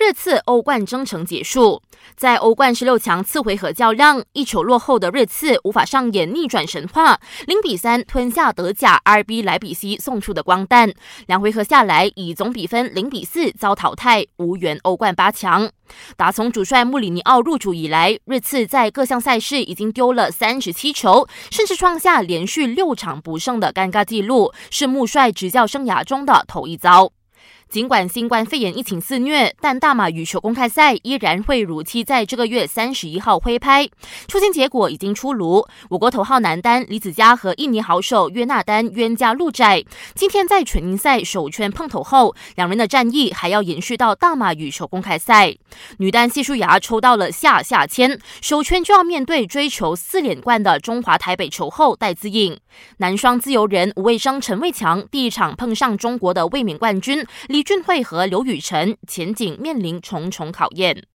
热刺欧冠征程结束，在欧冠十六强次回合较量，一球落后的热刺无法上演逆转神话，零比三吞下德甲 RB 莱比锡送出的光蛋，两回合下来以总比分零比四遭淘汰，无缘欧冠八强。打从主帅穆里尼奥入主以来，热刺在各项赛事已经丢了三十七球，甚至创下连续六场不胜的尴尬纪录，是穆帅执教生涯中的头一遭。尽管新冠肺炎疫情肆虐，但大马羽球公开赛依然会如期在这个月三十一号挥拍。出线结果已经出炉，我国头号男单李子嘉和印尼好手约纳丹冤家路窄。今天在纯英赛首圈碰头后，两人的战役还要延续到大马羽球公开赛。女单谢淑雅抽到了下下签，首圈就要面对追求四连冠的中华台北球后戴资颖。男双自由人吴卫生、陈卫强第一场碰上中国的卫冕冠军李。俊慧和刘雨辰前景面临重重考验。